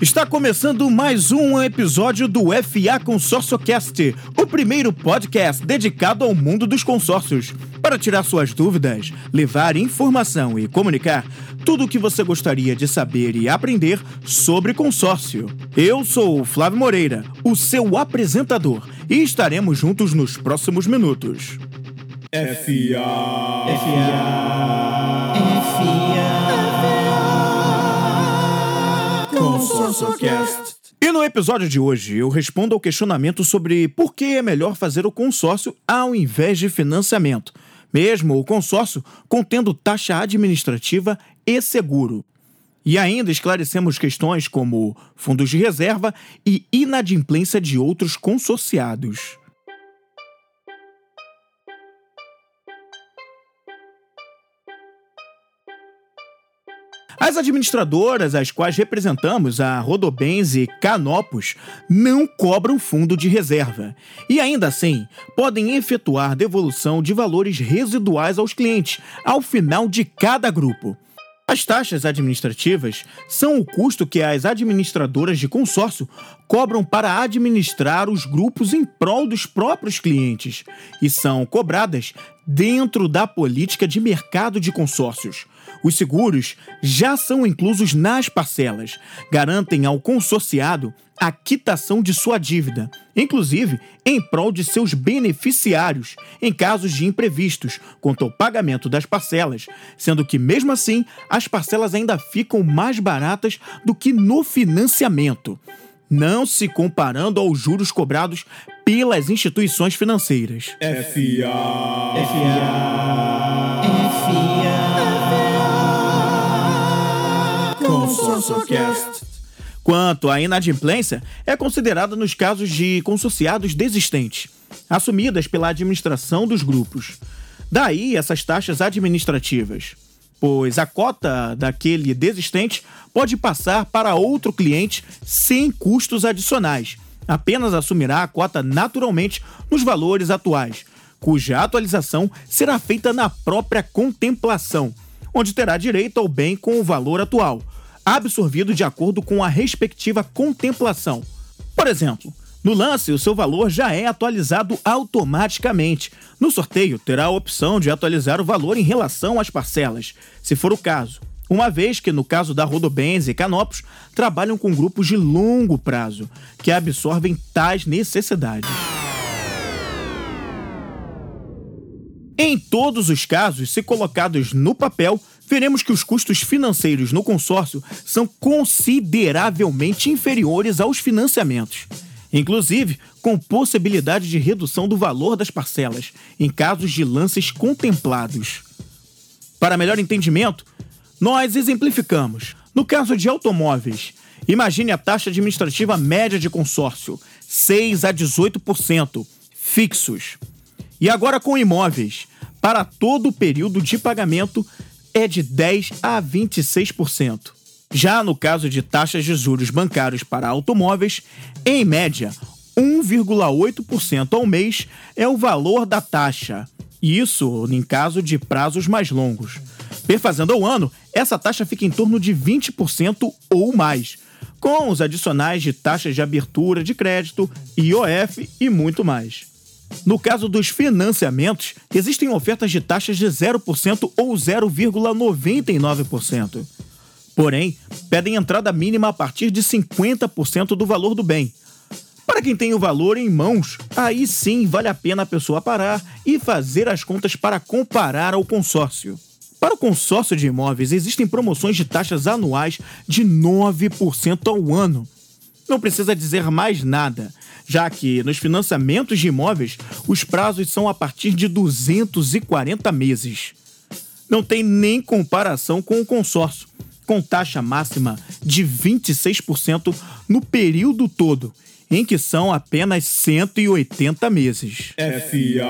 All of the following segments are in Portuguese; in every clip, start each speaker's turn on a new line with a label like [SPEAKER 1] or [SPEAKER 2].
[SPEAKER 1] Está começando mais um episódio do FA ConsórcioCast, o primeiro podcast dedicado ao mundo dos consórcios. Para tirar suas dúvidas, levar informação e comunicar tudo o que você gostaria de saber e aprender sobre consórcio. Eu sou o Flávio Moreira, o seu apresentador, e estaremos juntos nos próximos minutos.
[SPEAKER 2] FA.
[SPEAKER 3] FA.
[SPEAKER 2] ConsórcioCast.
[SPEAKER 1] E no episódio de hoje eu respondo ao questionamento sobre por que é melhor fazer o consórcio ao invés de financiamento, mesmo o consórcio contendo taxa administrativa e seguro. E ainda esclarecemos questões como fundos de reserva e inadimplência de outros consorciados. As administradoras, as quais representamos, a Rodobens e Canopus, não cobram fundo de reserva. E ainda assim, podem efetuar devolução de valores residuais aos clientes ao final de cada grupo. As taxas administrativas são o custo que as administradoras de consórcio cobram para administrar os grupos em prol dos próprios clientes e são cobradas dentro da política de mercado de consórcios. Os seguros já são inclusos nas parcelas, garantem ao consorciado a quitação de sua dívida, inclusive em prol de seus beneficiários, em casos de imprevistos quanto ao pagamento das parcelas, sendo que, mesmo assim, as parcelas ainda ficam mais baratas do que no financiamento, não se comparando aos juros cobrados pelas instituições financeiras.
[SPEAKER 2] FA.
[SPEAKER 1] Quanto à inadimplência, é considerada nos casos de consorciados desistentes, assumidas pela administração dos grupos. Daí essas taxas administrativas, pois a cota daquele desistente pode passar para outro cliente sem custos adicionais. Apenas assumirá a cota naturalmente nos valores atuais, cuja atualização será feita na própria contemplação, onde terá direito ao bem com o valor atual absorvido de acordo com a respectiva contemplação. Por exemplo, no lance, o seu valor já é atualizado automaticamente. No sorteio, terá a opção de atualizar o valor em relação às parcelas, se for o caso. Uma vez que, no caso da Rodobens e Canopus, trabalham com grupos de longo prazo, que absorvem tais necessidades. Em todos os casos, se colocados no papel, veremos que os custos financeiros no consórcio são consideravelmente inferiores aos financiamentos, inclusive com possibilidade de redução do valor das parcelas em casos de lances contemplados. Para melhor entendimento, nós exemplificamos. No caso de automóveis, imagine a taxa administrativa média de consórcio, 6 a 18%, fixos. E agora com imóveis, para todo o período de pagamento, é de 10 a 26%. Já no caso de taxas de juros bancários para automóveis, em média, 1,8% ao mês é o valor da taxa. Isso em caso de prazos mais longos. Perfazendo ao ano, essa taxa fica em torno de 20% ou mais, com os adicionais de taxas de abertura de crédito, IOF e muito mais. No caso dos financiamentos, existem ofertas de taxas de 0% ou 0,99%. Porém, pedem entrada mínima a partir de 50% do valor do bem. Para quem tem o valor em mãos, aí sim vale a pena a pessoa parar e fazer as contas para comparar ao consórcio. Para o consórcio de imóveis, existem promoções de taxas anuais de 9% ao ano. Não precisa dizer mais nada já que nos financiamentos de imóveis os prazos são a partir de 240 meses. Não tem nem comparação com o consórcio, com taxa máxima de 26% no período todo, em que são apenas 180 meses.
[SPEAKER 2] FA.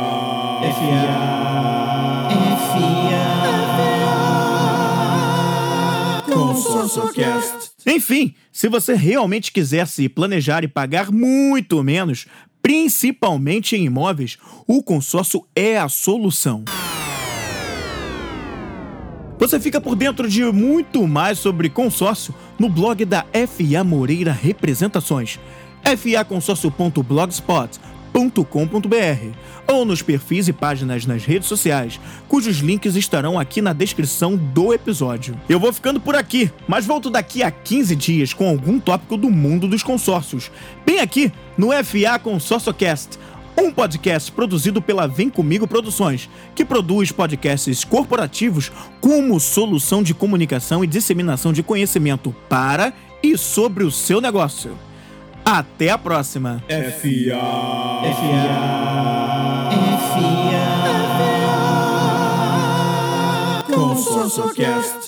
[SPEAKER 2] ConsórcioCast.
[SPEAKER 1] Enfim, se você realmente quiser se planejar e pagar muito menos, principalmente em imóveis, o consórcio é a solução. Você fica por dentro de muito mais sobre consórcio no blog da FA Moreira Representações, faconsórcio.blogspot.com.br ou nos perfis e páginas nas redes sociais, cujos links estarão aqui na descrição do episódio. Eu vou ficando por aqui, mas volto daqui a 15 dias com algum tópico do mundo dos consórcios, bem aqui no FA Consórcio Cast um podcast produzido pela Vem Comigo Produções, que produz podcasts corporativos como solução de comunicação e disseminação de conhecimento para e sobre o seu negócio. Até a próxima.
[SPEAKER 2] FA.
[SPEAKER 1] FA.
[SPEAKER 2] Consórcio Cast.